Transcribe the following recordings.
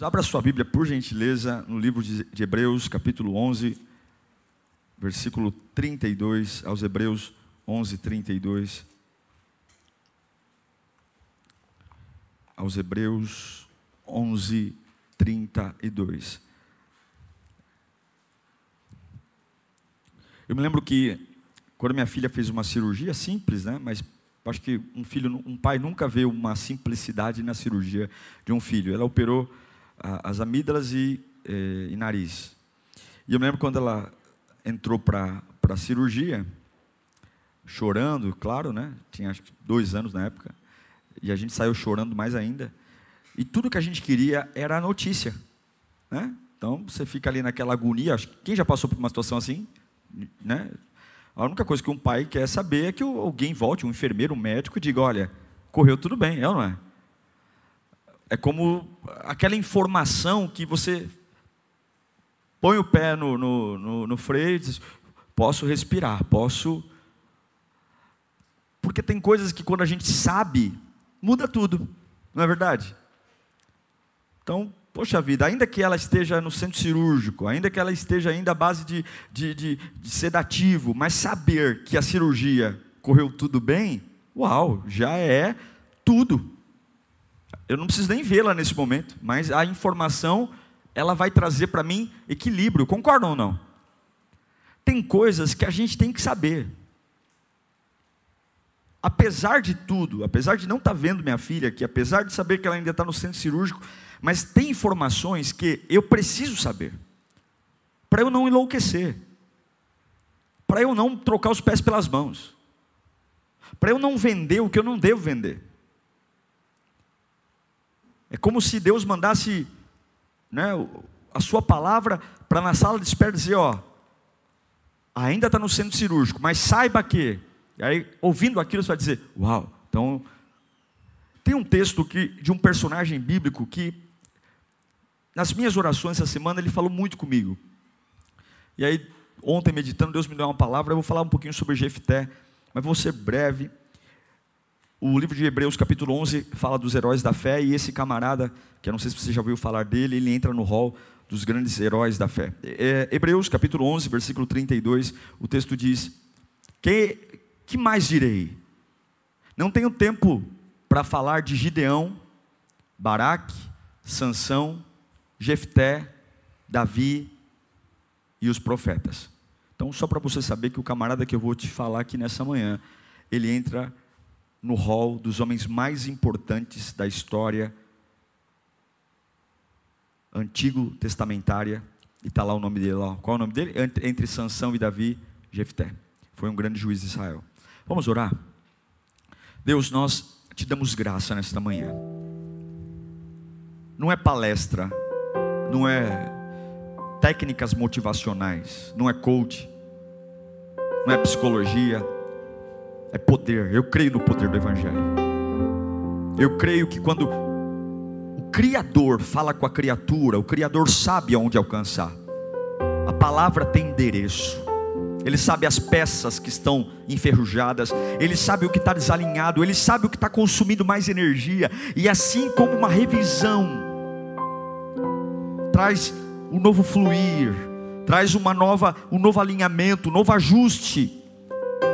Abra sua Bíblia, por gentileza, no livro de Hebreus, capítulo 11, versículo 32, aos Hebreus 11, 32. Aos Hebreus 11, 32. Eu me lembro que, quando minha filha fez uma cirurgia simples, né, mas acho que um filho, um pai nunca vê uma simplicidade na cirurgia de um filho. Ela operou as amígdalas e, e, e nariz. E eu lembro quando ela entrou para a cirurgia, chorando, claro, né? Tinha acho que dois anos na época. E a gente saiu chorando mais ainda. E tudo que a gente queria era a notícia. Né? Então você fica ali naquela agonia. Quem já passou por uma situação assim? Né? A única coisa que um pai quer saber é que alguém volte, um enfermeiro, um médico, e diga: olha, correu tudo bem, é ou não é? É como aquela informação que você põe o pé no, no, no, no freio e diz: posso respirar, posso. Porque tem coisas que quando a gente sabe, muda tudo, não é verdade? Então, poxa vida, ainda que ela esteja no centro cirúrgico, ainda que ela esteja ainda à base de, de, de, de sedativo, mas saber que a cirurgia correu tudo bem, uau, já é tudo. Eu não preciso nem vê-la nesse momento, mas a informação ela vai trazer para mim equilíbrio, concordam ou não? Tem coisas que a gente tem que saber. Apesar de tudo, apesar de não estar tá vendo minha filha aqui, apesar de saber que ela ainda está no centro cirúrgico, mas tem informações que eu preciso saber, para eu não enlouquecer, para eu não trocar os pés pelas mãos, para eu não vender o que eu não devo vender. É como se Deus mandasse né, a sua palavra para na sala de espera dizer, ó, ainda está no centro cirúrgico, mas saiba que, e aí ouvindo aquilo você vai dizer, uau, então tem um texto que, de um personagem bíblico que nas minhas orações essa semana ele falou muito comigo. E aí ontem meditando Deus me deu uma palavra, eu vou falar um pouquinho sobre Jefté, mas vou ser breve. O livro de Hebreus, capítulo 11, fala dos heróis da fé, e esse camarada, que eu não sei se você já ouviu falar dele, ele entra no hall dos grandes heróis da fé. É, Hebreus, capítulo 11, versículo 32, o texto diz: Que, que mais direi? Não tenho tempo para falar de Gideão, Baraque, Sansão, Jefté, Davi e os profetas. Então, só para você saber que o camarada que eu vou te falar aqui nessa manhã, ele entra no hall dos homens mais importantes da história antigo testamentária, e está lá o nome dele lá. Qual é o nome dele? Entre Sansão e Davi, Jefté. Foi um grande juiz de Israel. Vamos orar? Deus, nós te damos graça nesta manhã. Não é palestra, não é técnicas motivacionais, não é coach, não é psicologia, é poder. Eu creio no poder do Evangelho. Eu creio que quando o Criador fala com a criatura, o Criador sabe aonde alcançar. A palavra tem endereço. Ele sabe as peças que estão enferrujadas, ele sabe o que está desalinhado, ele sabe o que está consumindo mais energia, e assim como uma revisão traz um novo fluir, traz uma nova, um novo alinhamento, um novo ajuste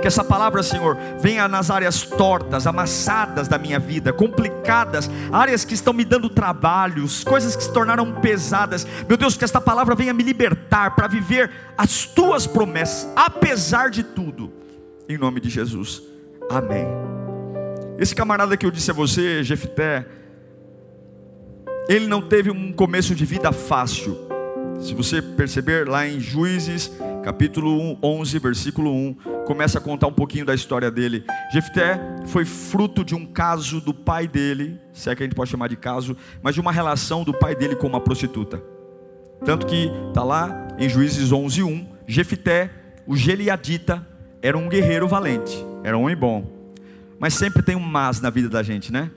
que essa palavra, Senhor, venha nas áreas tortas, amassadas da minha vida, complicadas, áreas que estão me dando trabalhos, coisas que se tornaram pesadas. Meu Deus, que esta palavra venha me libertar para viver as tuas promessas, apesar de tudo. Em nome de Jesus. Amém. Esse camarada que eu disse a você, Jefté, ele não teve um começo de vida fácil. Se você perceber lá em Juízes, capítulo 11, versículo 1, começa a contar um pouquinho da história dele. Jefté foi fruto de um caso do pai dele, se é que a gente pode chamar de caso, mas de uma relação do pai dele com uma prostituta. Tanto que está lá em Juízes 11, 1, Jefté, o Geliadita, era um guerreiro valente, era um homem bom. Mas sempre tem um mas na vida da gente, né?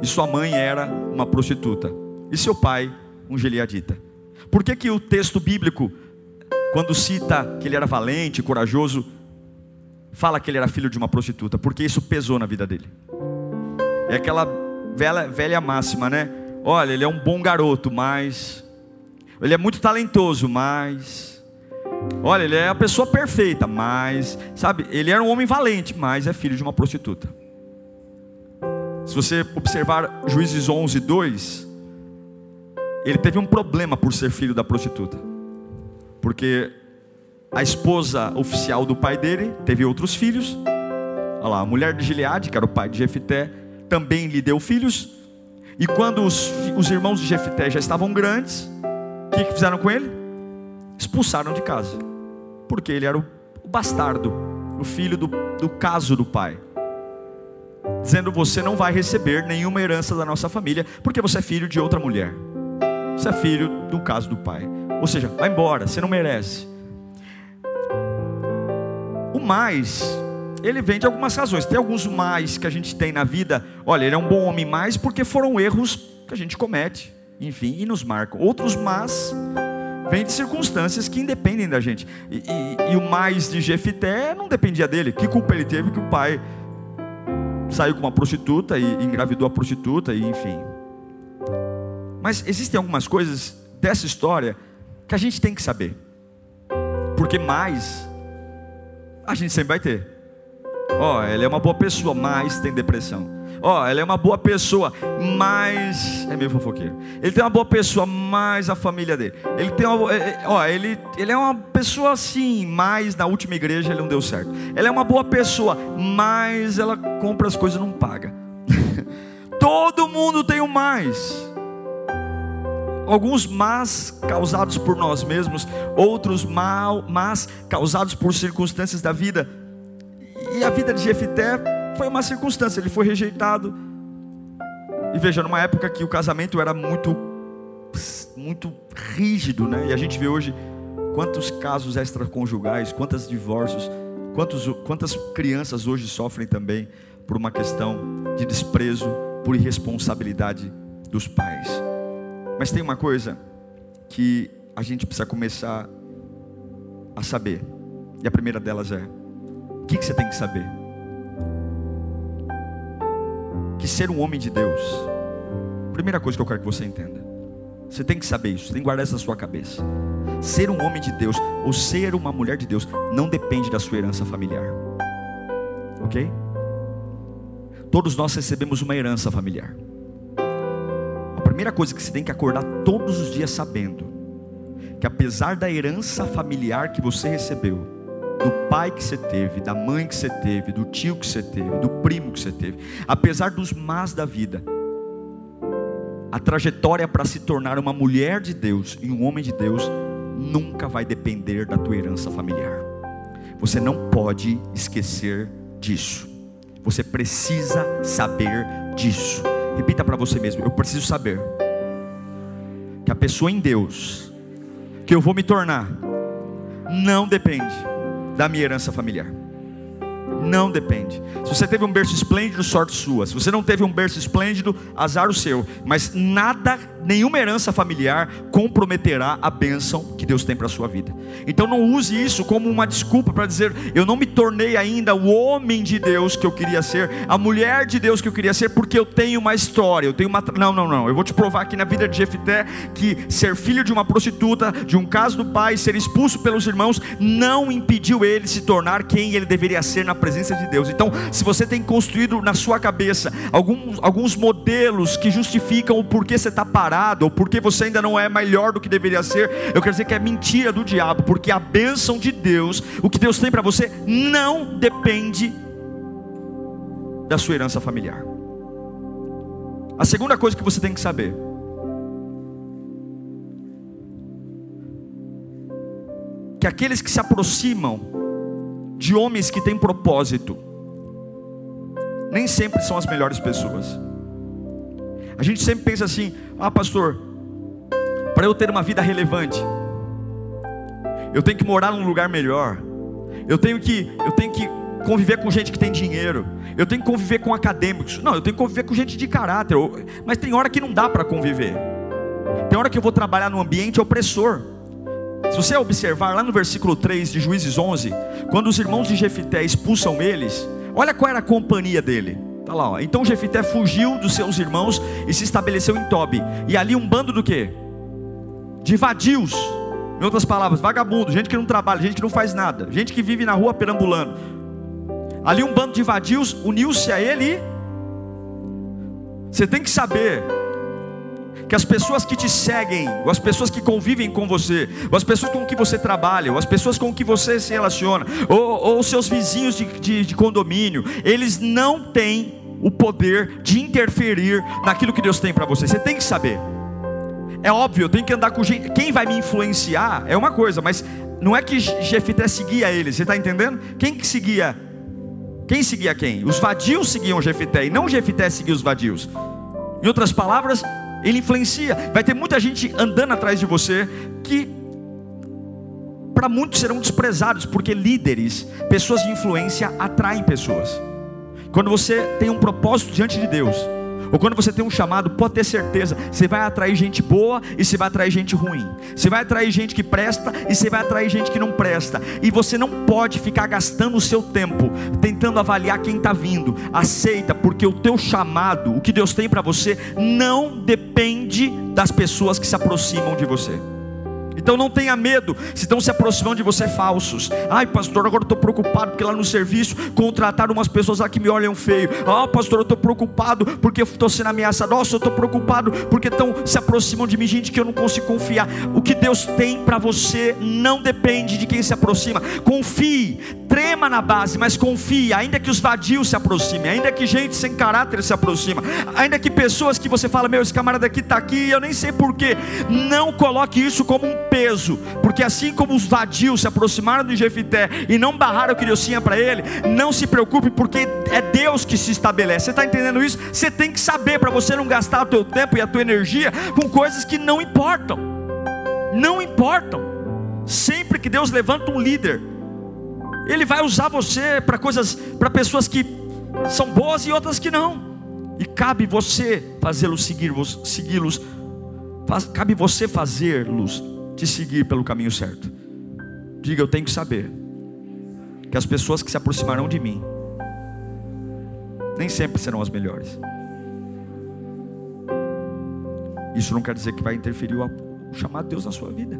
E sua mãe era uma prostituta. E seu pai, um Geliadita. Por que, que o texto bíblico quando cita que ele era valente, corajoso, fala que ele era filho de uma prostituta, porque isso pesou na vida dele. É aquela velha, velha máxima, né? Olha, ele é um bom garoto, mas. Ele é muito talentoso, mas. Olha, ele é a pessoa perfeita, mas. Sabe, ele era um homem valente, mas é filho de uma prostituta. Se você observar Juízes 11, 2, ele teve um problema por ser filho da prostituta porque a esposa oficial do pai dele teve outros filhos. Olha lá, a mulher de Gileade, que era o pai de Jefité, também lhe deu filhos. E quando os, os irmãos de Jefité já estavam grandes, o que, que fizeram com ele? Expulsaram de casa, porque ele era o, o bastardo, o filho do, do caso do pai dizendo: Você não vai receber nenhuma herança da nossa família, porque você é filho de outra mulher. Você é filho do caso do pai. Ou seja, vai embora, você não merece. O mais, ele vem de algumas razões. Tem alguns mais que a gente tem na vida. Olha, ele é um bom homem mais porque foram erros que a gente comete, enfim, e nos marcam. Outros mais vêm de circunstâncias que independem da gente. E, e, e o mais de Jefité não dependia dele. Que culpa ele teve que o pai saiu com uma prostituta e engravidou a prostituta e enfim. Mas existem algumas coisas dessa história que a gente tem que saber. Porque mais a gente sempre vai ter. Ó, oh, ela é uma boa pessoa, mas tem depressão. Ó, oh, ela é uma boa pessoa, mas é meio fofoqueiro. Ele tem uma boa pessoa, mas a família dele. Ele tem uma, é, é, ó, ele, ele é uma pessoa assim, mas na última igreja ele não deu certo. Ela é uma boa pessoa, mas ela compra as coisas e não paga. Todo mundo tem o um mais alguns más causados por nós mesmos, outros mal, más causados por circunstâncias da vida. E a vida de Jefité foi uma circunstância, ele foi rejeitado. E veja, numa época que o casamento era muito muito rígido, né? E a gente vê hoje quantos casos extraconjugais, quantos divórcios, quantos, quantas crianças hoje sofrem também por uma questão de desprezo, por irresponsabilidade dos pais. Mas tem uma coisa que a gente precisa começar a saber. E a primeira delas é: o que, que você tem que saber? Que ser um homem de Deus, primeira coisa que eu quero que você entenda. Você tem que saber isso, tem que guardar isso na sua cabeça. Ser um homem de Deus ou ser uma mulher de Deus não depende da sua herança familiar. Ok? Todos nós recebemos uma herança familiar primeira coisa que você tem que acordar todos os dias sabendo que apesar da herança familiar que você recebeu, do pai que você teve, da mãe que você teve, do tio que você teve, do primo que você teve, apesar dos más da vida, a trajetória para se tornar uma mulher de Deus e um homem de Deus nunca vai depender da tua herança familiar. Você não pode esquecer disso. Você precisa saber disso. Repita para você mesmo: eu preciso saber que a pessoa em Deus que eu vou me tornar não depende da minha herança familiar. Não depende. Se você teve um berço esplêndido, sorte sua. Se você não teve um berço esplêndido, azar o seu. Mas nada, nenhuma herança familiar comprometerá a bênção que Deus tem para a sua vida. Então não use isso como uma desculpa para dizer, eu não me tornei ainda o homem de Deus que eu queria ser, a mulher de Deus que eu queria ser, porque eu tenho uma história, eu tenho uma. Não, não, não. Eu vou te provar aqui na vida de Jefité que ser filho de uma prostituta, de um caso do pai, ser expulso pelos irmãos, não impediu ele se tornar quem ele deveria ser na presença de Deus. Então, se você tem construído na sua cabeça alguns, alguns modelos que justificam o porquê você está parado, ou porquê você ainda não é melhor do que deveria ser, eu quero dizer que é mentira do diabo, porque a bênção de Deus, o que Deus tem para você, não depende da sua herança familiar. A segunda coisa que você tem que saber que aqueles que se aproximam de homens que têm propósito, nem sempre são as melhores pessoas. A gente sempre pensa assim: ah, pastor, para eu ter uma vida relevante, eu tenho que morar num lugar melhor, eu tenho que, eu tenho que conviver com gente que tem dinheiro, eu tenho que conviver com acadêmicos. Não, eu tenho que conviver com gente de caráter, mas tem hora que não dá para conviver. Tem hora que eu vou trabalhar num ambiente opressor. Se você observar lá no versículo 3 de Juízes 11, quando os irmãos de Jefité expulsam eles, olha qual era a companhia dele. Tá lá, ó. Então Jefité fugiu dos seus irmãos e se estabeleceu em Tobi. E ali um bando do quê? De vadios. Em outras palavras, vagabundo, gente que não trabalha, gente que não faz nada, gente que vive na rua perambulando. Ali um bando de vadios uniu-se a ele você tem que saber que as pessoas que te seguem, ou as pessoas que convivem com você, ou as pessoas com que você trabalha, ou as pessoas com que você se relaciona, ou, os seus vizinhos de, de, de condomínio, eles não têm o poder de interferir naquilo que Deus tem para você. Você tem que saber. É óbvio, eu tenho que andar com gente. Quem vai me influenciar é uma coisa, mas não é que Jefité seguia ele, você está entendendo? Quem que seguia? Quem seguia quem? Os vadios seguiam Jefité e não Jefité seguia os vadios. Em outras palavras, ele influencia. Vai ter muita gente andando atrás de você que para muitos serão desprezados, porque líderes, pessoas de influência atraem pessoas. Quando você tem um propósito diante de Deus, ou quando você tem um chamado, pode ter certeza, você vai atrair gente boa e você vai atrair gente ruim. Você vai atrair gente que presta e você vai atrair gente que não presta. E você não pode ficar gastando o seu tempo tentando avaliar quem está vindo. Aceita, porque o teu chamado, o que Deus tem para você, não depende das pessoas que se aproximam de você. Então não tenha medo se estão se aproximando de você falsos. Ai, pastor, agora estou preocupado porque lá no serviço contrataram umas pessoas lá que me olham feio. Ah, pastor, eu estou preocupado porque estou sendo ameaçado. Nossa, eu estou preocupado porque estão se aproximam de mim, gente que eu não consigo confiar. O que Deus tem para você não depende de quem se aproxima. Confie, trema na base, mas confie. Ainda que os vadios se aproximem, ainda que gente sem caráter se aproxima, ainda que pessoas que você fala, meu, esse camarada aqui está aqui, eu nem sei porquê. Não coloque isso como um peso, porque assim como os vadios se aproximaram de Jefité e não barraram tinha para ele, não se preocupe, porque é Deus que se estabelece. Você está entendendo isso? Você tem que saber para você não gastar o teu tempo e a tua energia com coisas que não importam. Não importam. Sempre que Deus levanta um líder, Ele vai usar você para coisas, para pessoas que são boas e outras que não. E cabe você fazê-los seguir, segui-los. Cabe você fazê-los te seguir pelo caminho certo. Diga, eu tenho que saber que as pessoas que se aproximarão de mim nem sempre serão as melhores. Isso não quer dizer que vai interferir o chamado de Deus na sua vida.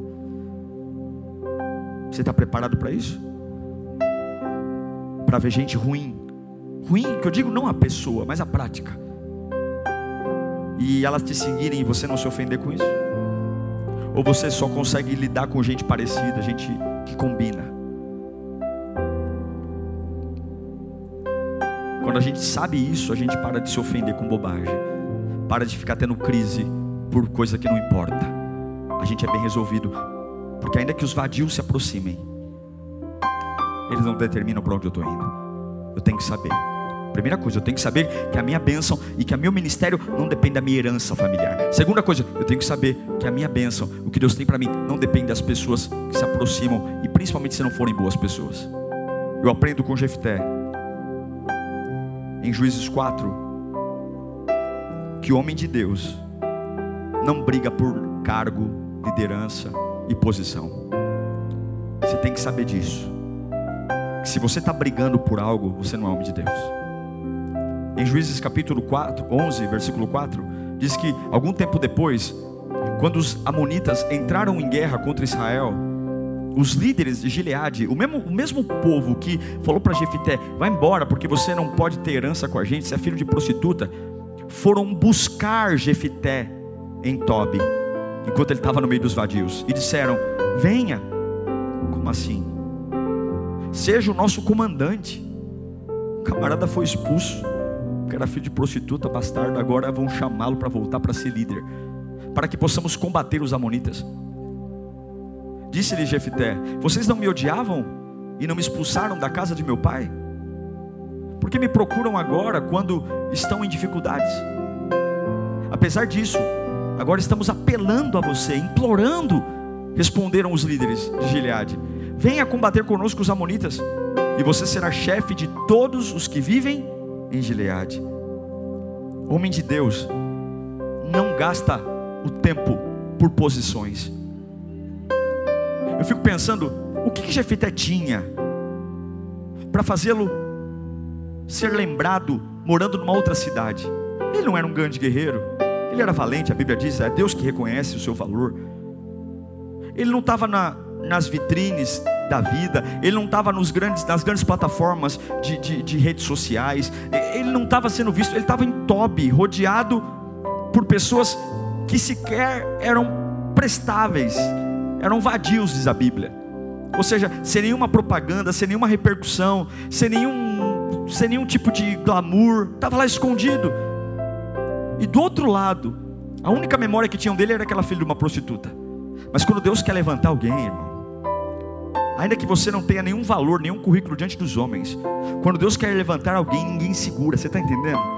Você está preparado para isso? Para ver gente ruim, ruim, que eu digo não a pessoa, mas a prática, e elas te seguirem e você não se ofender com isso? Ou você só consegue lidar com gente parecida, gente que combina? Quando a gente sabe isso, a gente para de se ofender com bobagem, para de ficar tendo crise por coisa que não importa. A gente é bem resolvido, porque ainda que os vadios se aproximem, eles não determinam para onde eu estou indo. Eu tenho que saber. Primeira coisa, eu tenho que saber que a minha bênção e que o meu ministério não depende da minha herança familiar. Segunda coisa, eu tenho que saber que a minha bênção, o que Deus tem para mim, não depende das pessoas que se aproximam e principalmente se não forem boas pessoas. Eu aprendo com Jefté, em Juízes 4, que o homem de Deus não briga por cargo, liderança e posição. Você tem que saber disso. Que se você está brigando por algo, você não é homem de Deus. Em Juízes capítulo 4, 11, versículo 4, diz que algum tempo depois, quando os amonitas entraram em guerra contra Israel, os líderes de Gileade, o mesmo, o mesmo povo que falou para Jefité, vai embora porque você não pode ter herança com a gente, você é filho de prostituta, foram buscar Jefité em Tobi, enquanto ele estava no meio dos vadios, e disseram: venha, como assim? Seja o nosso comandante. O camarada foi expulso que era filho de prostituta, bastardo, agora vão chamá-lo para voltar para ser líder, para que possamos combater os amonitas. Disse-lhe Jefité: Vocês não me odiavam e não me expulsaram da casa de meu pai? Por que me procuram agora quando estão em dificuldades? Apesar disso, agora estamos apelando a você, implorando, responderam os líderes de Gileade: Venha combater conosco os amonitas, e você será chefe de todos os que vivem em Gileade. Homem de Deus, não gasta o tempo por posições. Eu fico pensando, o que, que Jefité tinha para fazê-lo ser lembrado morando numa outra cidade? Ele não era um grande guerreiro, ele era valente, a Bíblia diz, é Deus que reconhece o seu valor. Ele não estava na, nas vitrines da vida, ele não estava nas grandes plataformas de, de, de redes sociais, ele não estava sendo visto, ele estava em Tobi, rodeado por pessoas que sequer eram prestáveis, eram vadios, diz a Bíblia. Ou seja, sem nenhuma propaganda, sem nenhuma repercussão, sem nenhum, sem nenhum tipo de glamour, estava lá escondido. E do outro lado, a única memória que tinham dele era aquela filha de uma prostituta. Mas quando Deus quer levantar alguém, irmão, ainda que você não tenha nenhum valor, nenhum currículo diante dos homens, quando Deus quer levantar alguém, ninguém segura, você está entendendo?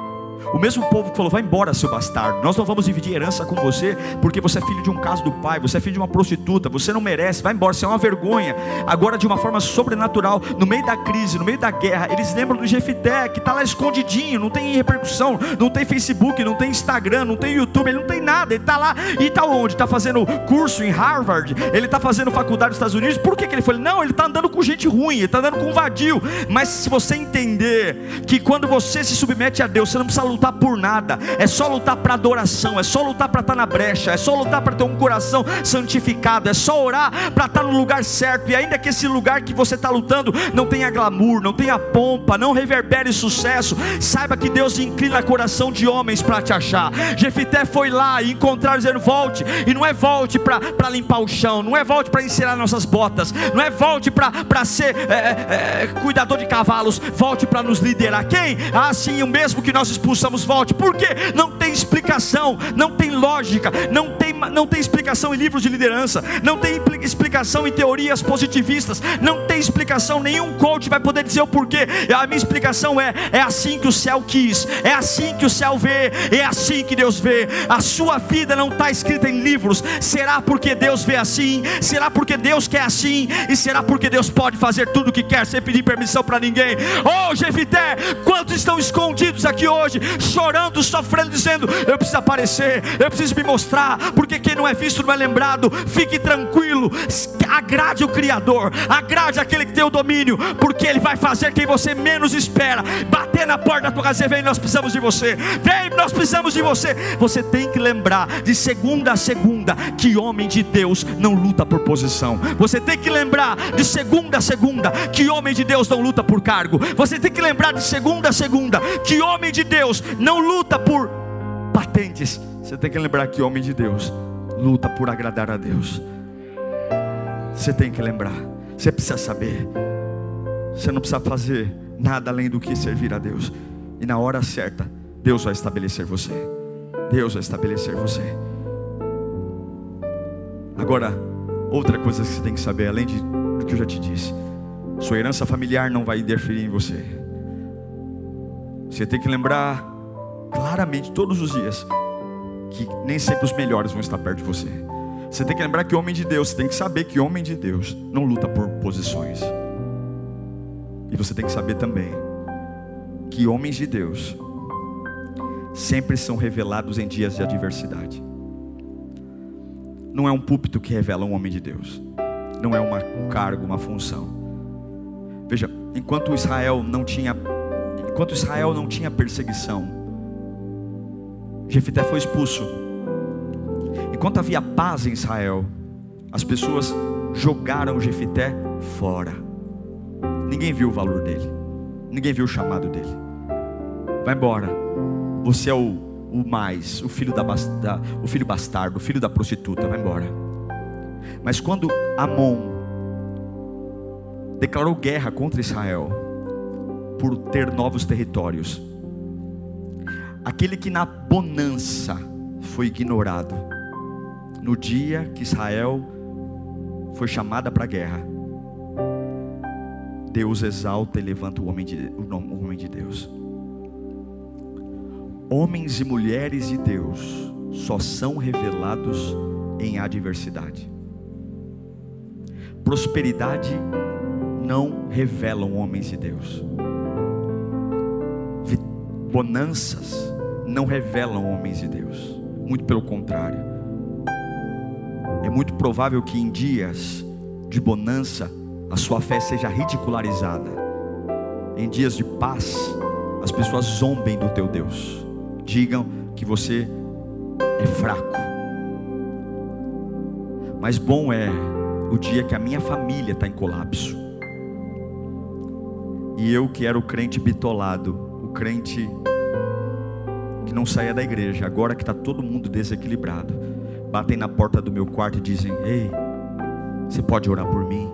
O mesmo povo que falou: vai embora, seu bastardo. Nós não vamos dividir herança com você, porque você é filho de um caso do pai, você é filho de uma prostituta, você não merece, vai embora, você é uma vergonha. Agora, de uma forma sobrenatural, no meio da crise, no meio da guerra, eles lembram do Jefité, que está lá escondidinho, não tem repercussão, não tem Facebook, não tem Instagram, não tem YouTube, ele não tem nada, ele está lá e está onde? Está fazendo curso em Harvard, ele está fazendo faculdade nos Estados Unidos, por que, que ele foi? Não, ele está andando com gente ruim, ele está andando com vadio. Mas se você entender que quando você se submete a Deus, você não precisa lutar por nada, é só lutar para adoração, é só lutar para estar tá na brecha, é só lutar para ter um coração santificado, é só orar para estar tá no lugar certo, e ainda que esse lugar que você está lutando não tenha glamour, não tenha pompa, não reverbere sucesso, saiba que Deus inclina o coração de homens para te achar. Jefité foi lá e encontrar dizendo: volte, e não é volte para limpar o chão, não é volte para ensinar nossas botas, não é volte para ser é, é, é, cuidador de cavalos, volte para nos liderar. Quem? Ah, sim, o mesmo que nós expulsamos volte, porque não tem explicação, não tem lógica, não tem, não tem explicação em livros de liderança, não tem explicação em teorias positivistas, não tem explicação, nenhum coach vai poder dizer o porquê. A minha explicação é: é assim que o céu quis, é assim que o céu vê, é assim que Deus vê. A sua vida não está escrita em livros, será porque Deus vê assim, será porque Deus quer assim, e será porque Deus pode fazer tudo o que quer sem pedir permissão para ninguém. Oh, Jefité, quantos estão escondidos aqui hoje? Chorando, sofrendo, dizendo: Eu preciso aparecer, eu preciso me mostrar, porque quem não é visto não é lembrado. Fique tranquilo, agrade o Criador, agrade aquele que tem o domínio, porque Ele vai fazer quem você menos espera. Bater na porta da tua casa vem, nós precisamos de você, vem, nós precisamos de você. Você tem que lembrar de segunda a segunda que homem de Deus não luta por posição. Você tem que lembrar de segunda a segunda que homem de Deus não luta por cargo. Você tem que lembrar de segunda a segunda que homem de Deus não luta por patentes. Você tem que lembrar que homem de Deus luta por agradar a Deus. Você tem que lembrar. Você precisa saber. Você não precisa fazer nada além do que servir a Deus. E na hora certa, Deus vai estabelecer você. Deus vai estabelecer você. Agora, outra coisa que você tem que saber, além de, do que eu já te disse, sua herança familiar não vai interferir em você. Você tem que lembrar claramente todos os dias que nem sempre os melhores vão estar perto de você. Você tem que lembrar que homem de Deus, você tem que saber que homem de Deus não luta por posições. E você tem que saber também que homens de Deus sempre são revelados em dias de adversidade. Não é um púlpito que revela um homem de Deus. Não é uma, um cargo, uma função. Veja, enquanto Israel não tinha enquanto Israel não tinha perseguição, Jefité foi expulso. Enquanto havia paz em Israel, as pessoas jogaram Jefité fora. Ninguém viu o valor dele. Ninguém viu o chamado dele. Vai embora. Você é o, o mais, o filho da, da, o filho bastardo, o filho da prostituta. Vai embora. Mas quando Amon declarou guerra contra Israel por ter novos territórios, Aquele que na bonança foi ignorado, no dia que Israel foi chamada para a guerra, Deus exalta e levanta o homem de, o homem de Deus. Homens e mulheres de Deus só são revelados em adversidade. Prosperidade não revelam homens de Deus. Bonanças não revelam homens de Deus. Muito pelo contrário. É muito provável que em dias de bonança a sua fé seja ridicularizada. Em dias de paz, as pessoas zombem do teu Deus. Digam que você é fraco. Mas bom é o dia que a minha família está em colapso. E eu que era o crente bitolado, crente que não saía da igreja, agora que está todo mundo desequilibrado, batem na porta do meu quarto e dizem: Ei, você pode orar por mim?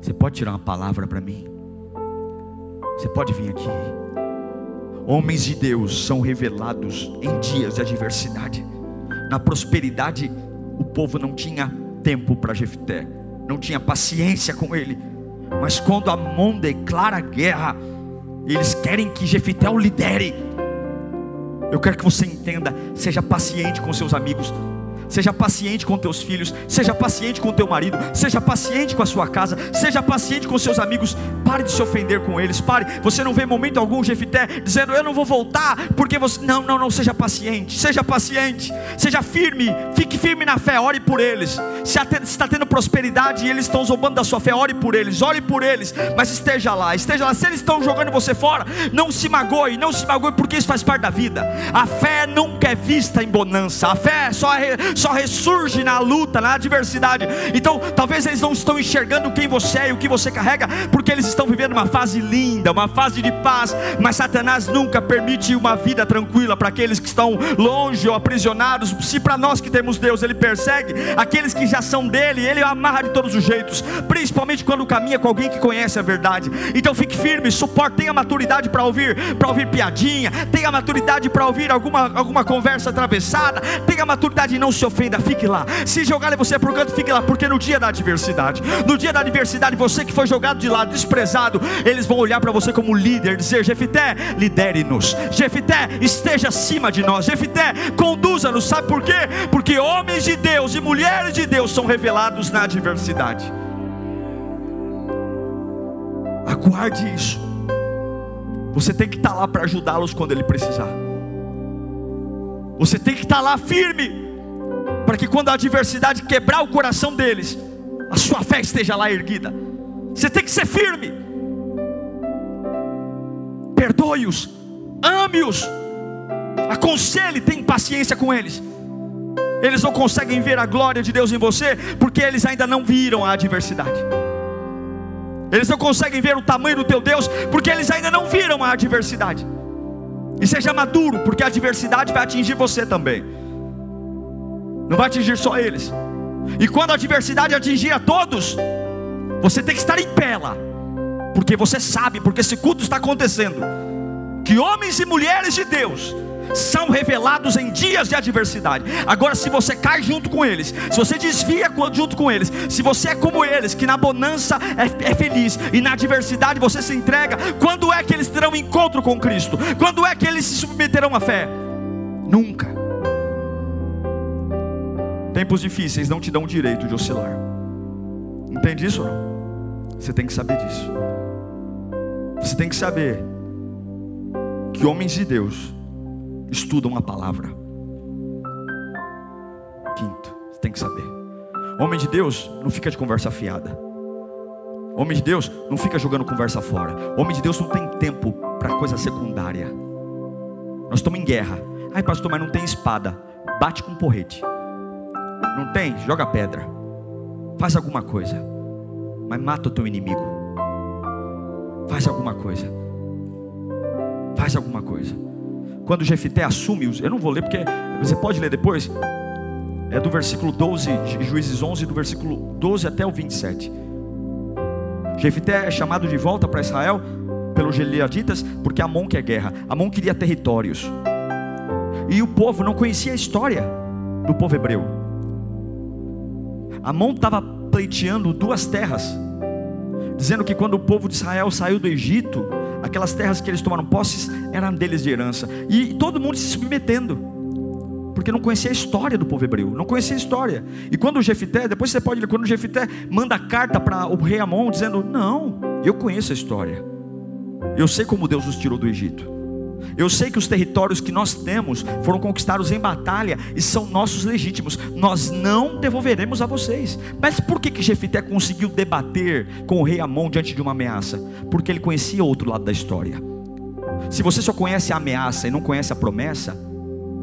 Você pode tirar uma palavra para mim? Você pode vir aqui? Homens de Deus são revelados em dias de adversidade. Na prosperidade, o povo não tinha tempo para Jefté, não tinha paciência com ele. Mas quando Amon declara guerra, eles querem que Jefité o lidere. Eu quero que você entenda, seja paciente com seus amigos, Seja paciente com teus filhos, seja paciente com teu marido, seja paciente com a sua casa, seja paciente com seus amigos. Pare de se ofender com eles. Pare. Você não vê momento algum Jefité dizendo eu não vou voltar porque você não, não, não seja paciente. Seja paciente. Seja firme. Fique firme na fé. Ore por eles. Se está tendo prosperidade e eles estão zombando da sua fé, ore por eles. Ore por eles. Mas esteja lá. Esteja lá. Se eles estão jogando você fora, não se magoe. Não se magoe porque isso faz parte da vida. A fé nunca é vista em bonança. A fé só é só ressurge na luta, na adversidade. Então, talvez eles não estão enxergando quem você é e o que você carrega, porque eles estão vivendo uma fase linda, uma fase de paz. Mas Satanás nunca permite uma vida tranquila para aqueles que estão longe ou aprisionados. Se para nós que temos Deus, ele persegue aqueles que já são dele, ele amarra de todos os jeitos, principalmente quando caminha com alguém que conhece a verdade. Então, fique firme, suporte, tenha maturidade para ouvir, para ouvir piadinha, tenha maturidade para ouvir alguma, alguma conversa atravessada, tenha maturidade e não se ofenda, fique lá. Se jogarem você para o canto, fique lá, porque no dia da adversidade, no dia da adversidade, você que foi jogado de lado, desprezado, eles vão olhar para você como líder, dizer: Jefité, lidere-nos, Jefité, esteja acima de nós, Jefité, conduza-nos. Sabe por quê? Porque homens de Deus e mulheres de Deus são revelados na adversidade. Aguarde isso. Você tem que estar lá para ajudá-los quando ele precisar. Você tem que estar lá firme para que quando a adversidade quebrar o coração deles, a sua fé esteja lá erguida. Você tem que ser firme. Perdoe-os, ame-os, aconselhe, tenha paciência com eles. Eles não conseguem ver a glória de Deus em você, porque eles ainda não viram a adversidade. Eles não conseguem ver o tamanho do teu Deus, porque eles ainda não viram a adversidade. E seja maduro, porque a adversidade vai atingir você também não vai atingir só eles. E quando a adversidade atingir a todos, você tem que estar em pé lá, porque você sabe, porque esse culto está acontecendo, que homens e mulheres de Deus são revelados em dias de adversidade. Agora, se você cai junto com eles, se você desvia junto com eles, se você é como eles, que na bonança é, é feliz e na adversidade você se entrega, quando é que eles terão encontro com Cristo? Quando é que eles se submeterão à fé? Nunca. Tempos difíceis não te dão o direito de oscilar. Entende isso ou não? Você tem que saber disso. Você tem que saber que homens de Deus estudam a palavra. Quinto, você tem que saber. Homem de Deus não fica de conversa fiada. Homem de Deus não fica jogando conversa fora. Homem de Deus não tem tempo para coisa secundária. Nós estamos em guerra. Ai, pastor, mas não tem espada. Bate com porrete. Não tem? Joga pedra. Faz alguma coisa. Mas mata o teu inimigo. Faz alguma coisa. Faz alguma coisa. Quando Jefité assume, eu não vou ler porque você pode ler depois. É do versículo 12, Juízes 11, do versículo 12 até o 27. Jefité é chamado de volta para Israel pelos Gileaditas porque Amon quer guerra. Amon queria territórios. E o povo não conhecia a história do povo hebreu. Amon estava pleiteando duas terras, dizendo que quando o povo de Israel saiu do Egito, aquelas terras que eles tomaram posses eram deles de herança, e todo mundo se submetendo porque não conhecia a história do povo hebreu, não conhecia a história. E quando o Jefité, depois você pode ler, quando o Jefité manda carta para o rei Amon dizendo: "Não, eu conheço a história. Eu sei como Deus os tirou do Egito. Eu sei que os territórios que nós temos foram conquistados em batalha e são nossos legítimos. Nós não devolveremos a vocês. Mas por que que Jefité conseguiu debater com o rei Amon diante de uma ameaça? Porque ele conhecia outro lado da história. Se você só conhece a ameaça e não conhece a promessa,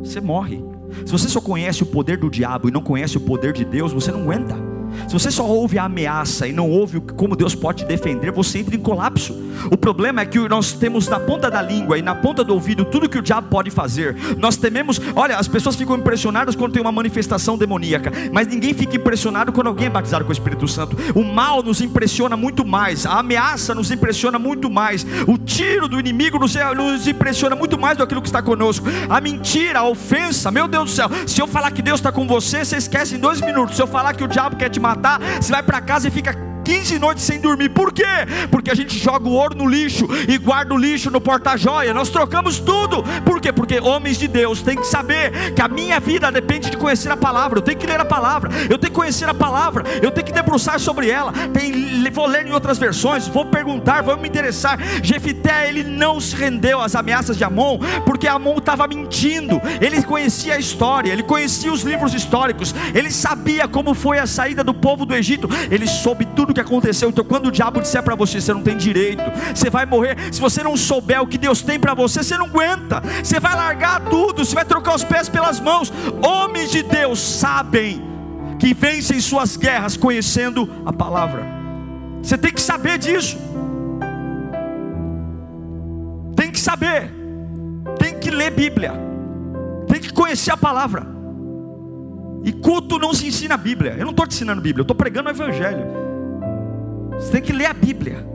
você morre. Se você só conhece o poder do diabo e não conhece o poder de Deus, você não aguenta. Se você só ouve a ameaça e não ouve como Deus pode te defender, você entra em colapso. O problema é que nós temos na ponta da língua e na ponta do ouvido tudo que o diabo pode fazer. Nós tememos, olha, as pessoas ficam impressionadas quando tem uma manifestação demoníaca, mas ninguém fica impressionado quando alguém é batizado com o Espírito Santo. O mal nos impressiona muito mais, a ameaça nos impressiona muito mais, o tiro do inimigo nos, nos impressiona muito mais do que aquilo que está conosco. A mentira, a ofensa, meu Deus do céu. Se eu falar que Deus está com você, você esquece em dois minutos. Se eu falar que o diabo quer te matar, você vai para casa e fica 15 noites sem dormir. Por quê? Porque a gente joga o ouro no lixo e guarda o lixo no porta-joia. Nós trocamos tudo. Por quê? Porque homens de Deus têm que saber que a minha vida depende de conhecer a palavra. Eu tenho que ler a palavra. Eu tenho que conhecer a palavra. Eu tenho que debruçar sobre ela. Tem, vou ler em outras versões. Vou perguntar. Vou me interessar. Jefité ele não se rendeu às ameaças de Amon porque Amon estava mentindo. Ele conhecia a história. Ele conhecia os livros históricos. Ele sabia como foi a saída do povo do Egito. Ele soube tudo que aconteceu. Então, quando o diabo disser para você, você não tem direito, você vai morrer. Se você não souber o que Deus tem para você, você não aguenta. Você vai largar tudo, você vai trocar os pés pelas mãos. Homens de Deus sabem que vencem suas guerras conhecendo a palavra. Você tem que saber disso. Tem que saber. Tem que ler Bíblia. Tem que conhecer a palavra. E culto não se ensina a Bíblia. Eu não estou te ensinando Bíblia, eu estou pregando o Evangelho. Você tem que ler a Bíblia.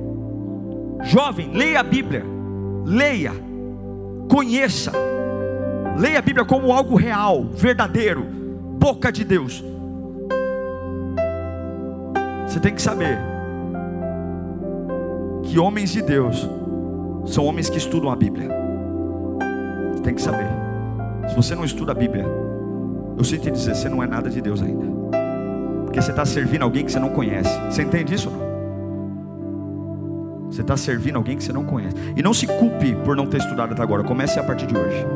Jovem, leia a Bíblia. Leia. Conheça. Leia a Bíblia como algo real, verdadeiro, boca de Deus. Você tem que saber que homens de Deus são homens que estudam a Bíblia. Você tem que saber. Se você não estuda a Bíblia, eu sinto dizer, você não é nada de Deus ainda. Porque você está servindo alguém que você não conhece. Você entende isso ou não? Você está servindo alguém que você não conhece. E não se culpe por não ter estudado até agora. Comece a partir de hoje.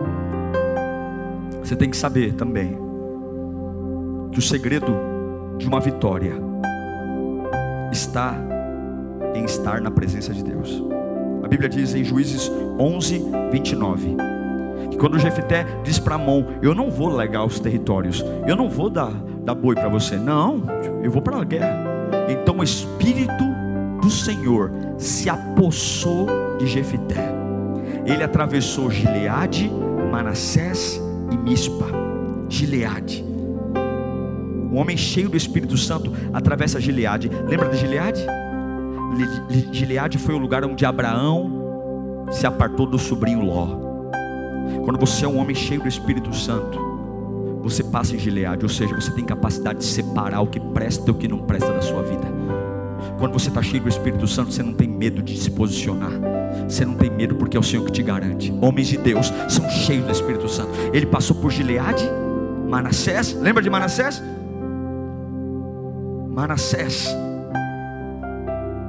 Você tem que saber também que o segredo de uma vitória está em estar na presença de Deus. A Bíblia diz em Juízes 11, 29 que quando Jefité diz para Amon: Eu não vou legar os territórios, eu não vou dar, dar boi para você, não, eu vou para a guerra. Então o Espírito do Senhor se apossou de Jefité. Ele atravessou Gileade, Manassés e Mispa. Gileade. Um homem cheio do Espírito Santo atravessa Gileade. Lembra de Gileade? Gileade foi o lugar onde Abraão se apartou do sobrinho Ló. Quando você é um homem cheio do Espírito Santo, você passa em Gileade, ou seja, você tem capacidade de separar o que presta e o que não presta da sua vida. Quando você está cheio do Espírito Santo, você não tem medo de se posicionar. Você não tem medo porque é o Senhor que te garante. Homens de Deus são cheios do Espírito Santo. Ele passou por Gileade, Manassés. Lembra de Manassés? Manassés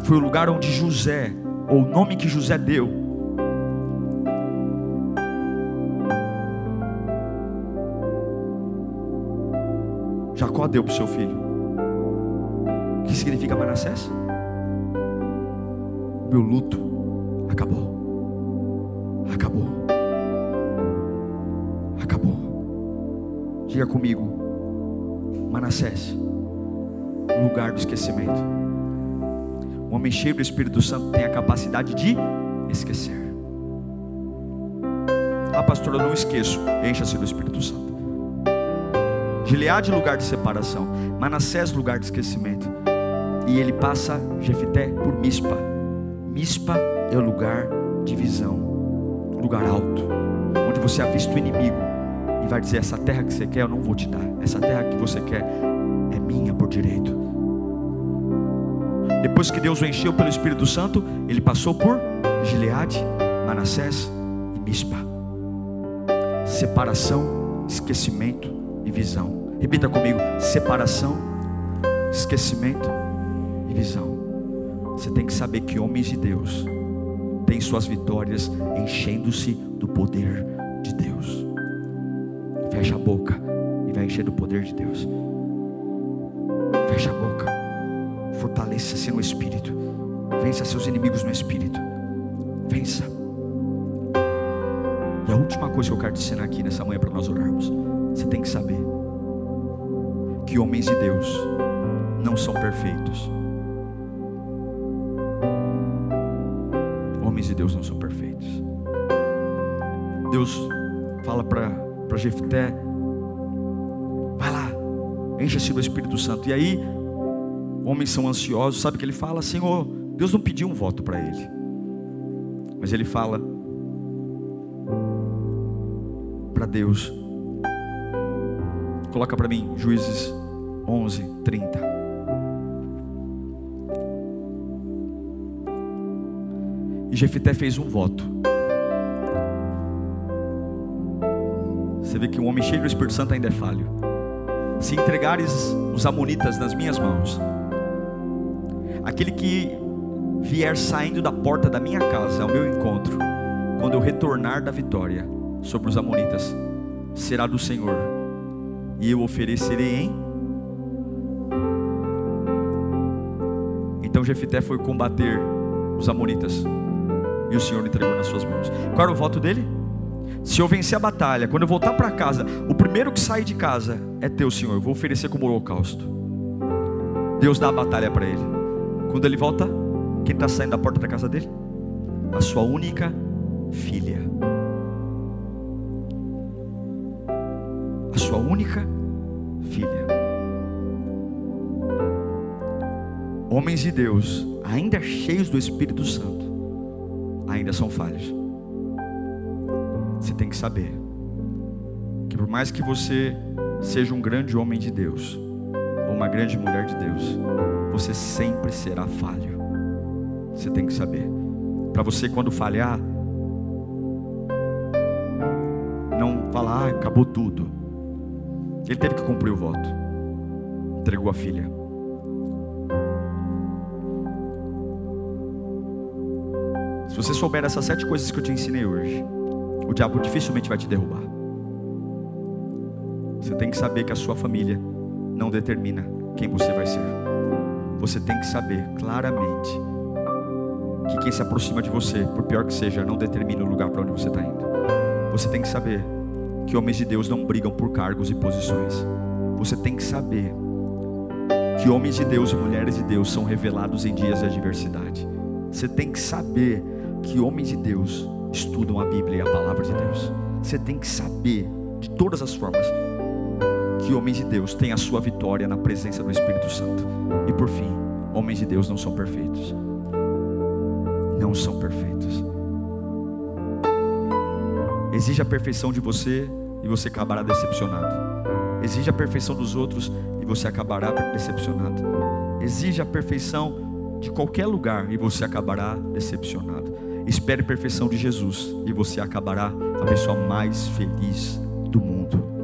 foi o lugar onde José, ou o nome que José deu, Jacó deu para o seu filho que significa Manassés? Meu luto acabou. Acabou. Acabou. Diga comigo, Manassés, lugar do esquecimento. Um homem cheio do Espírito Santo tem a capacidade de esquecer. Ah, pastor, eu não esqueço. Encha-se do Espírito Santo. Gileade, lugar de separação. Manassés, lugar de esquecimento. E ele passa Jefité por Mispa. Mispa é o lugar de visão, lugar alto, onde você avista o inimigo e vai dizer: Essa terra que você quer, eu não vou te dar. Essa terra que você quer é minha por direito. Depois que Deus o encheu pelo Espírito Santo, ele passou por Gileade, Manassés e Mispa. Separação, esquecimento e visão. Repita comigo: separação, esquecimento visão. Você tem que saber que homens de Deus têm suas vitórias enchendo-se do poder de Deus. Fecha a boca e vai encher do poder de Deus. Fecha a boca. Fortaleça-se no espírito. Vença seus inimigos no espírito. Vença. E a última coisa que eu quero te ensinar aqui nessa manhã para nós orarmos. Você tem que saber que homens de Deus não são perfeitos. Homens de Deus não são perfeitos. Deus fala para Jefté: vai lá, encha-se do Espírito Santo. E aí, homens são ansiosos, sabe que ele fala? Senhor, Deus não pediu um voto para ele, mas ele fala para Deus: coloca para mim, Juízes 11, 30. Jefité fez um voto. Você vê que um homem cheio do Espírito Santo ainda é falho. Se entregares os amonitas nas minhas mãos, aquele que vier saindo da porta da minha casa ao meu encontro, quando eu retornar da vitória sobre os amonitas, será do Senhor, e eu oferecerei em. Então Jefité foi combater os amonitas e o Senhor entregou nas suas mãos. Qual era o voto dele? Se eu vencer a batalha, quando eu voltar para casa, o primeiro que sair de casa é teu, Senhor. Eu vou oferecer como holocausto. Deus dá a batalha para ele. Quando ele volta, quem está saindo da porta da casa dele? A sua única filha. A sua única filha. Homens de Deus, ainda cheios do Espírito Santo, ainda são falhos. Você tem que saber que por mais que você seja um grande homem de Deus ou uma grande mulher de Deus, você sempre será falho. Você tem que saber. Para você quando falhar, não falar, ah, acabou tudo. Ele teve que cumprir o voto. Entregou a filha. Se você souber essas sete coisas que eu te ensinei hoje, o diabo dificilmente vai te derrubar. Você tem que saber que a sua família não determina quem você vai ser. Você tem que saber claramente que quem se aproxima de você, por pior que seja, não determina o lugar para onde você está indo. Você tem que saber que homens de Deus não brigam por cargos e posições. Você tem que saber que homens de Deus e mulheres de Deus são revelados em dias de adversidade. Você tem que saber que homens de Deus estudam a Bíblia e a palavra de Deus. Você tem que saber, de todas as formas, que homens de Deus têm a sua vitória na presença do Espírito Santo. E por fim, homens de Deus não são perfeitos. Não são perfeitos. Exige a perfeição de você e você acabará decepcionado. Exige a perfeição dos outros e você acabará decepcionado. Exige a perfeição de qualquer lugar e você acabará decepcionado. Espere a perfeição de Jesus e você acabará a pessoa mais feliz do mundo.